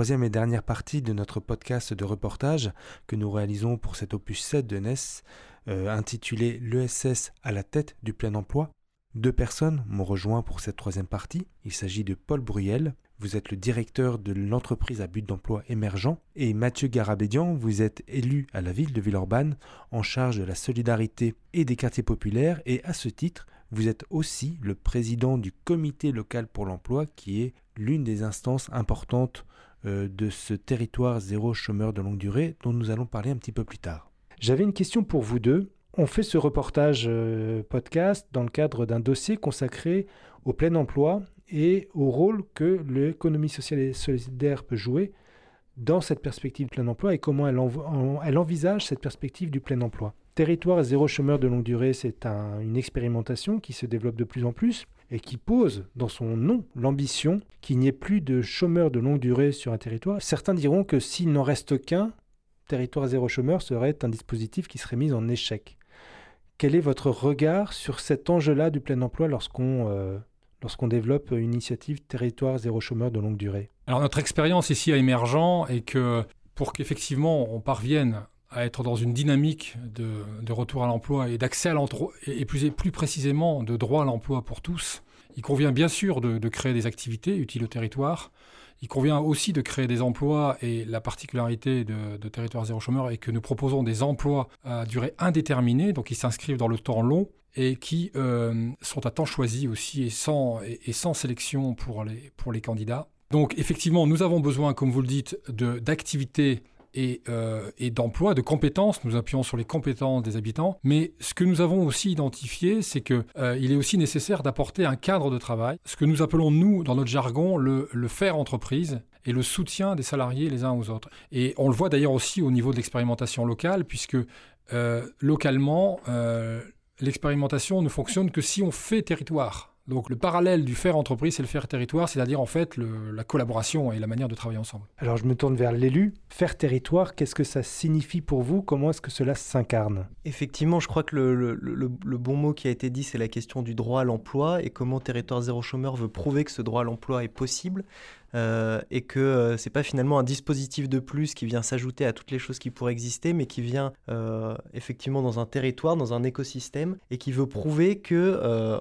Troisième et dernière partie de notre podcast de reportage que nous réalisons pour cet opus 7 de NES, euh, intitulé L'ESS à la tête du plein emploi. Deux personnes m'ont rejoint pour cette troisième partie. Il s'agit de Paul Bruyel, vous êtes le directeur de l'entreprise à but d'emploi émergent, et Mathieu Garabédian, vous êtes élu à la ville de Villeurbanne en charge de la solidarité et des quartiers populaires, et à ce titre, vous êtes aussi le président du comité local pour l'emploi, qui est l'une des instances importantes de ce territoire zéro chômeur de longue durée dont nous allons parler un petit peu plus tard. J'avais une question pour vous deux. On fait ce reportage euh, podcast dans le cadre d'un dossier consacré au plein emploi et au rôle que l'économie sociale et solidaire peut jouer dans cette perspective du plein emploi et comment elle envisage cette perspective du plein emploi. Territoire zéro chômeur de longue durée, c'est une expérimentation qui se développe de plus en plus et qui pose dans son nom l'ambition qu'il n'y ait plus de chômeurs de longue durée sur un territoire. Certains diront que s'il n'en reste qu'un, territoire zéro chômeur serait un dispositif qui serait mis en échec. Quel est votre regard sur cet enjeu-là du plein emploi lorsqu'on euh, lorsqu'on développe une initiative territoire zéro chômeur de longue durée? Alors notre expérience ici à Émergent est que pour qu'effectivement on parvienne à être dans une dynamique de, retour à l'emploi et d'accès à l'emploi, et plus, précisément de droit à l'emploi pour tous, il convient bien sûr de, créer des activités utiles au territoire. Il convient aussi de créer des emplois et la particularité de, Territoire Zéro Chômeur est que nous proposons des emplois à durée indéterminée, donc qui s'inscrivent dans le temps long et qui euh, sont à temps choisi aussi et sans, et, sans sélection pour les, pour les candidats. Donc effectivement, nous avons besoin, comme vous le dites, d'activités et, euh, et d'emploi, de compétences. Nous appuyons sur les compétences des habitants. Mais ce que nous avons aussi identifié, c'est qu'il euh, est aussi nécessaire d'apporter un cadre de travail, ce que nous appelons, nous, dans notre jargon, le, le faire entreprise et le soutien des salariés les uns aux autres. Et on le voit d'ailleurs aussi au niveau de l'expérimentation locale, puisque euh, localement, euh, l'expérimentation ne fonctionne que si on fait territoire. Donc le parallèle du faire entreprise, c'est le faire territoire, c'est-à-dire en fait la collaboration et la manière de travailler ensemble. Alors je me tourne vers l'élu. Faire territoire, qu'est-ce que ça signifie pour vous? Comment est-ce que cela s'incarne? Effectivement, je crois que le, le, bon mot qui a été dit, c'est la question du droit à l'emploi et comment Territoire Zéro Chômeur veut prouver que ce droit à l'emploi est possible? Euh, et que euh, c'est pas finalement un dispositif de plus qui vient s'ajouter à toutes les choses qui pourraient exister, mais qui vient euh, effectivement dans un territoire, dans un écosystème, et qui veut prouver que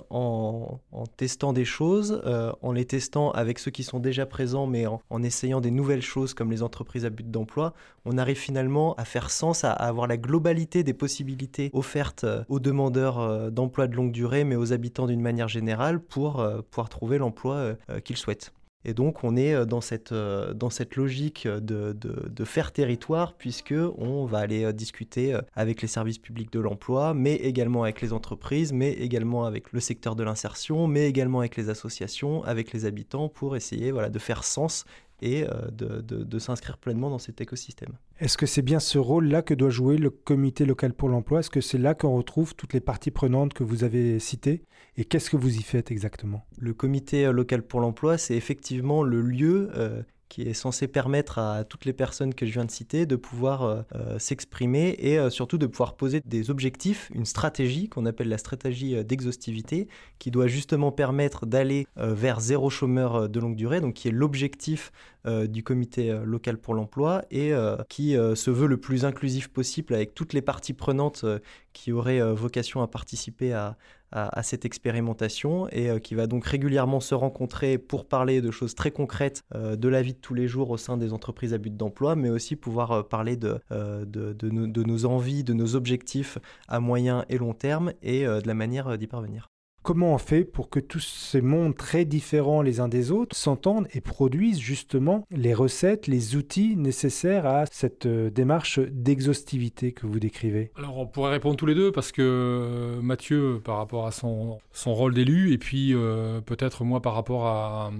en, testant des choses, en les testant avec ceux qui sont déjà présents, mais en, essayant des nouvelles choses comme les entreprises à but d'emploi, on arrive finalement à faire sens, à, avoir la globalité des possibilités offertes aux demandeurs d'emploi de longue durée, mais aux habitants d'une manière générale, pour pouvoir trouver l'emploi qu'ils souhaitent. Et donc on est euh, dans cette, euh, dans cette logique de, de, faire territoire puisque on va aller euh, discuter avec les services publics de l'emploi, mais également avec les entreprises, mais également avec le secteur de l'insertion, mais également avec les associations, avec les habitants pour essayer voilà, de faire sens et euh, de, s'inscrire pleinement dans cet écosystème. Est-ce que c'est bien ce rôle-là que doit jouer le comité local pour l'emploi? Est-ce que c'est là qu'on retrouve toutes les parties prenantes que vous avez citées? Et qu'est-ce que vous y faites exactement? Le comité local pour l'emploi, c'est effectivement le lieu euh, qui est censé permettre à toutes les personnes que je viens de citer de pouvoir euh, euh, s'exprimer et euh, surtout de pouvoir poser des objectifs, une stratégie qu'on appelle la stratégie d'exhaustivité, qui doit justement permettre d'aller vers zéro chômeur de longue durée, donc qui est l'objectif du comité local pour l'emploi et qui se veut le plus inclusif possible avec toutes les parties prenantes qui auraient vocation à participer à, à, cette expérimentation et euh, qui va donc régulièrement se rencontrer pour parler de choses très concrètes euh, de la vie de tous les jours au sein des entreprises à but d'emploi, mais aussi pouvoir euh, parler de, de, de, nos envies, de nos objectifs à moyen et long terme et de la manière d'y parvenir. Comment on fait pour que tous ces mondes très différents les uns des autres s'entendent et produisent justement les recettes, les outils nécessaires à cette euh, démarche d'exhaustivité que vous décrivez? Alors on pourrait répondre tous les deux parce que euh, Mathieu par rapport à son, son rôle d'élu et puis euh, peut-être moi par rapport à,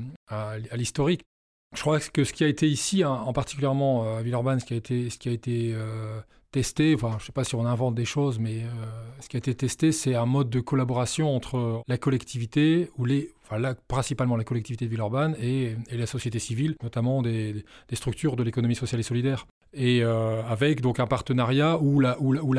l'historique. Je crois que ce qui a été ici, hein, en particulièrement à Villeurbanne, ce qui a été, ce qui a été testé, je ne sais pas si on invente des choses, mais ce qui a été testé, c'est un mode de collaboration entre la collectivité, ou les, principalement la collectivité de Villeurbanne et, et la société civile, notamment des, structures de l'économie sociale et solidaire et euh, avec donc un partenariat où la,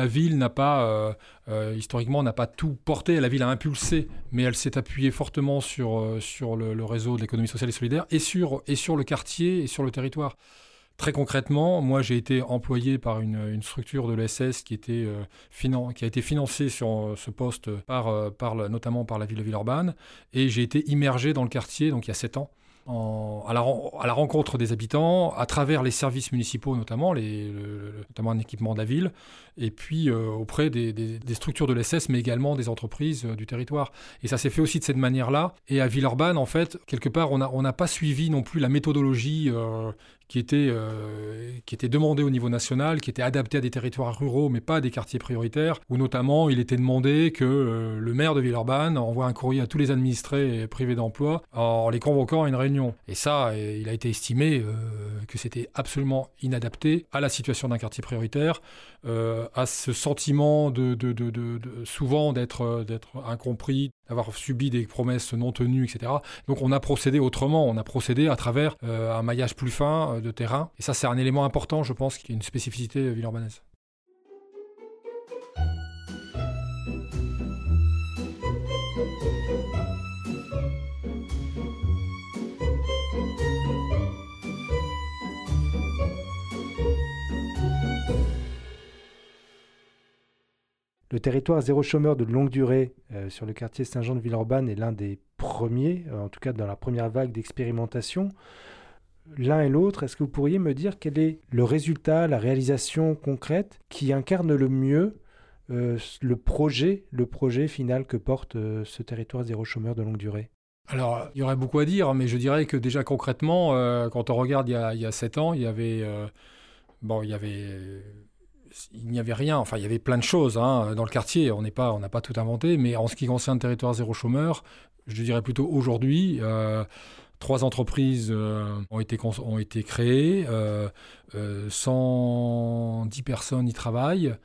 ville n'a pas, euh, euh, historiquement, n'a pas tout porté, la ville a impulsé, mais elle s'est appuyée fortement sur, le, réseau de l'économie sociale et solidaire et sur le quartier et sur le territoire. Très concrètement, moi j'ai été employé par une, structure de l'ESS qui, était, qui a été financée sur ce poste par, par, notamment par la ville de Villeurbanne et j'ai été immergé dans le quartier donc il y a sept ans à, la, rencontre des habitants, à travers les services municipaux notamment, les, notamment un équipement de la ville, et puis euh, auprès des, structures de l'ESS, mais également des entreprises euh, du territoire. Et ça s'est fait aussi de cette manière-là. Et à Villeurbanne, en fait, quelque part, on n'a pas suivi non plus la méthodologie euh, qui était, euh, qui était demandé au niveau national, qui était adapté à des territoires ruraux, mais pas à des quartiers prioritaires, où notamment il était demandé que euh, le maire de Villeurbanne envoie un courrier à tous les administrés privés d'emploi en les convoquant à une réunion. Et ça, euh, il a été estimé que c'était absolument inadapté à la situation d'un quartier prioritaire, à ce sentiment de, souvent d'être incompris, d'avoir subi des promesses non tenues, etc. Donc on a procédé autrement, on a procédé à travers un maillage plus fin de terrain. Et ça, c'est un élément important, je pense, qui est une spécificité villeurbanaise. Le territoire zéro chômeur de longue durée euh, sur le quartier Saint-Jean de Villeurbanne est l'un des premiers, euh, en tout cas dans la première vague d'expérimentation. L'un et l'autre, est-ce que vous pourriez me dire quel est le résultat, la réalisation concrète qui incarne le mieux euh, le projet, le projet final que porte ce territoire zéro chômeur de longue durée? Alors, il y aurait beaucoup à dire, mais je dirais que déjà concrètement, quand on regarde il y, a, sept ans, il y avait, bon, il y avait, il n'y avait rien. Enfin, il y avait plein de choses hein, dans le quartier. On n'est pas, on n'a pas tout inventé, mais en ce qui concerne territoire zéro chômeur, je dirais plutôt aujourd'hui. Trois entreprises euh, ont, été créées, 110 euh, euh, personnes y travaillent.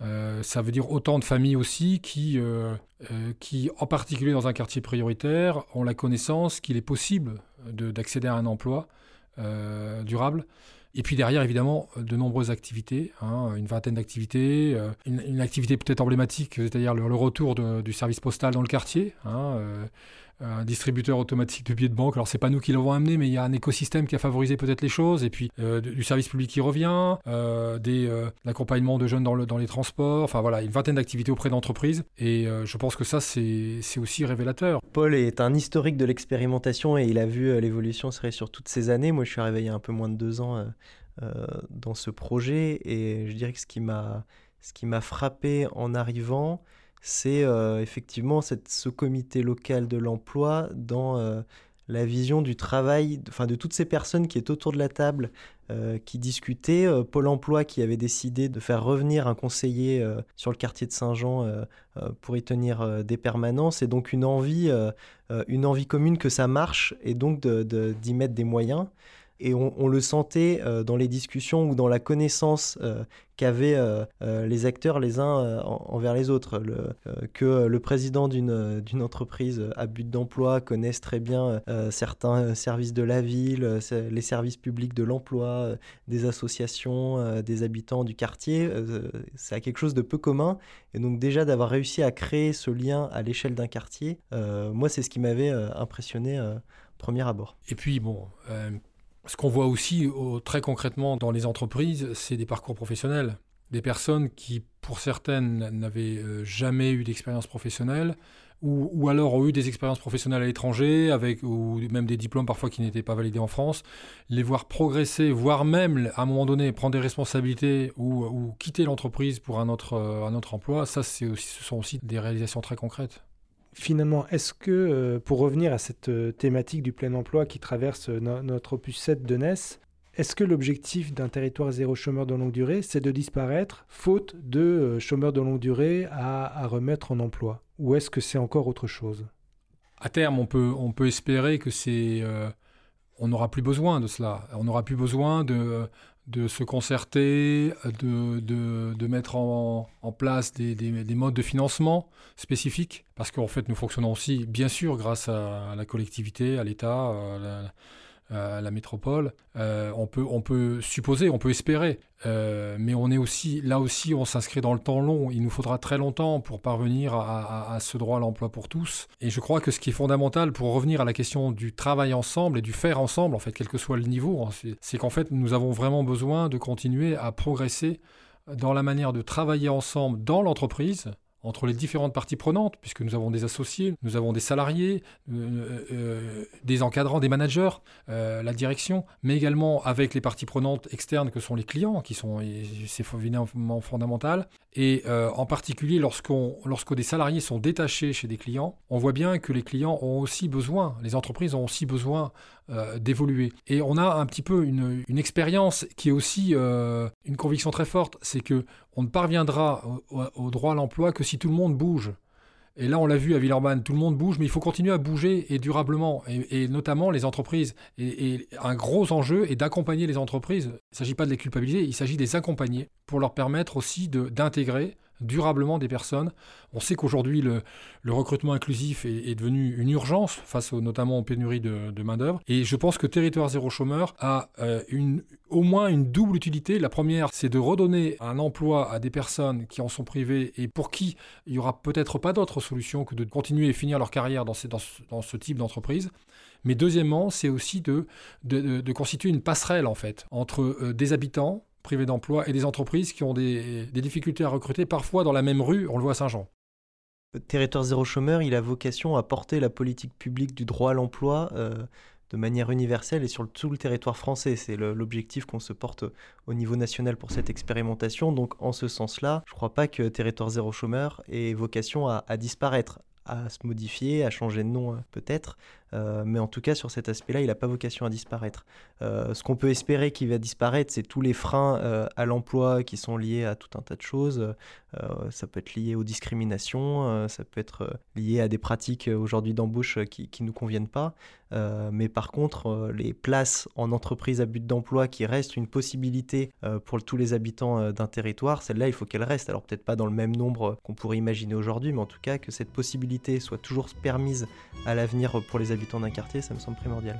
ça veut dire autant de familles aussi qui, qui, en particulier dans un quartier prioritaire, ont la connaissance qu'il est possible d'accéder à un emploi durable. Et puis derrière, évidemment, de nombreuses activités, hein, une vingtaine d'activités, une, activité peut-être emblématique, c'est-à-dire le, retour du service postal dans le quartier. Hein, un distributeur automatique de billets de banque. Alors c'est pas nous qui l'avons amené, mais il y a un écosystème qui a favorisé peut-être les choses. Et puis euh, du service public qui revient, euh, euh, l'accompagnement de jeunes dans, le, dans les transports. Enfin voilà, une vingtaine d'activités auprès d'entreprises. Et je pense que ça c'est aussi révélateur. Paul est un historique de l'expérimentation et il a vu l'évolution serait sur toutes ces années. Moi je suis arrivé il y a un peu moins de deux ans dans ce projet et je dirais que ce qui m'a frappé en arrivant, c'est euh, effectivement ce comité local de l'emploi dans euh, la vision du travail, enfin de toutes ces personnes qui étaient autour de la table, euh, qui discutaient. Pôle Emploi qui avait décidé de faire revenir un conseiller sur le quartier de Saint-Jean pour y tenir des permanences, et donc une envie, une envie commune que ça marche, et donc d'y de, mettre des moyens. Et on, le sentait euh, dans les discussions ou dans la connaissance euh, qu'avaient euh, les acteurs les uns envers les autres. que le président d'une entreprise à but d'emploi connaisse très bien certains services de la ville, les services publics de l'emploi, des associations, des habitants du quartier, c'est quelque chose de peu commun. Et donc déjà d'avoir réussi à créer ce lien à l'échelle d'un quartier, moi c'est ce qui m'avait impressionné premier abord. Et puis bon, ce qu'on voit aussi très concrètement dans les entreprises, c'est des parcours professionnels. Des personnes qui, pour certaines, n'avaient euh, jamais eu d'expérience professionnelle, ou, alors ont eu des expériences professionnelles à l'étranger, avec ou même des diplômes parfois qui n'étaient pas validés en France, les voir progresser, voire même à un moment donné prendre des responsabilités ou, quitter l'entreprise pour un autre, un autre emploi, ça c'est aussi, ce sont aussi des réalisations très concrètes. Finalement, est-ce que, euh, pour revenir à cette euh, thématique du plein emploi qui traverse euh, notre opus 7 de NES, est-ce que l'objectif d'un territoire zéro chômeur de longue durée, c'est de disparaître, faute de chômeurs de longue durée à, remettre en emploi? Ou est-ce que c'est encore autre chose? À terme, on peut, on peut espérer que c'est... on n'aura plus besoin de cela. On n'aura plus besoin de, de se concerter, de, de, mettre en, place des, des, modes de financement spécifiques, parce qu'en fait, nous fonctionnons aussi, bien sûr, grâce à la collectivité, à l'État, métropole. Euh, on, peut, on peut supposer, on peut espérer, euh, mais on est aussi, là aussi, on s'inscrit dans le temps long. Il nous faudra très longtemps pour parvenir à, ce droit à l'emploi pour tous. Et je crois que ce qui est fondamental pour revenir à la question du travail ensemble et du faire ensemble, en fait, quel que soit le niveau, hein, c'est qu'en fait, nous avons vraiment besoin de continuer à progresser dans la manière de travailler ensemble dans l'entreprise, entre les différentes parties prenantes, puisque nous avons des associés, nous avons des salariés, euh, euh, des encadrants, des managers, euh, la direction, mais également avec les parties prenantes externes que sont les clients, qui sont c'est évidemment fondamental. Et en particulier lorsqu'on, lorsque des salariés sont détachés chez des clients, on voit bien que les clients ont aussi besoin, les entreprises ont aussi besoin d'évoluer. Et on a un petit peu une, une expérience qui est aussi une conviction très forte, c'est que on ne parviendra au, droit à l'emploi que si tout le monde bouge. Et là, on l'a vu à Villeurbanne, tout le monde bouge, mais il faut continuer à bouger et durablement, et, notamment les entreprises. Et, un gros enjeu est d'accompagner les entreprises. Il ne s'agit pas de les culpabiliser, il s'agit de les accompagner pour leur permettre aussi d'intégrer durablement des personnes. On sait qu'aujourd'hui, le, recrutement inclusif est, devenu une urgence face notamment aux pénuries de, main-d'œuvre. Et je pense que Territoire Zéro Chômeur a euh, une, au moins une double utilité. La première, c'est de redonner un emploi à des personnes qui en sont privées et pour qui il n'y aura peut-être pas d'autre solution que de continuer et finir leur carrière dans, ce, type d'entreprise. Mais deuxièmement, c'est aussi de, de, constituer une passerelle en fait entre euh, des habitants privés d'emploi et des entreprises qui ont des, difficultés à recruter, parfois dans la même rue, on le voit à Saint-Jean. Territoire zéro chômeur, il a vocation à porter la politique publique du droit à l'emploi euh, de manière universelle et sur tout le territoire français. C'est l'objectif qu'on se porte au niveau national pour cette expérimentation. Donc en ce sens-là, je ne crois pas que Territoire zéro chômeur ait vocation à disparaître à se modifier, à changer de nom euh, peut-être, euh, mais en tout cas sur cet aspect-là, il n'a pas vocation à disparaître. Euh, ce qu'on peut espérer qui va disparaître, c'est tous les freins à l'emploi qui sont liés à tout un tas de choses. ça peut être lié aux discriminations, ça peut être lié à des pratiques aujourd'hui d'embauche qui ne nous conviennent pas. mais par contre, les places en entreprise à but d'emploi qui restent une possibilité pour tous les habitants d'un territoire, celle-là, il faut qu'elle reste. Alors peut-être pas dans le même nombre qu'on pourrait imaginer aujourd'hui, mais en tout cas que cette possibilité soit toujours permise à l'avenir pour les habitants d'un quartier, ça me semble primordial.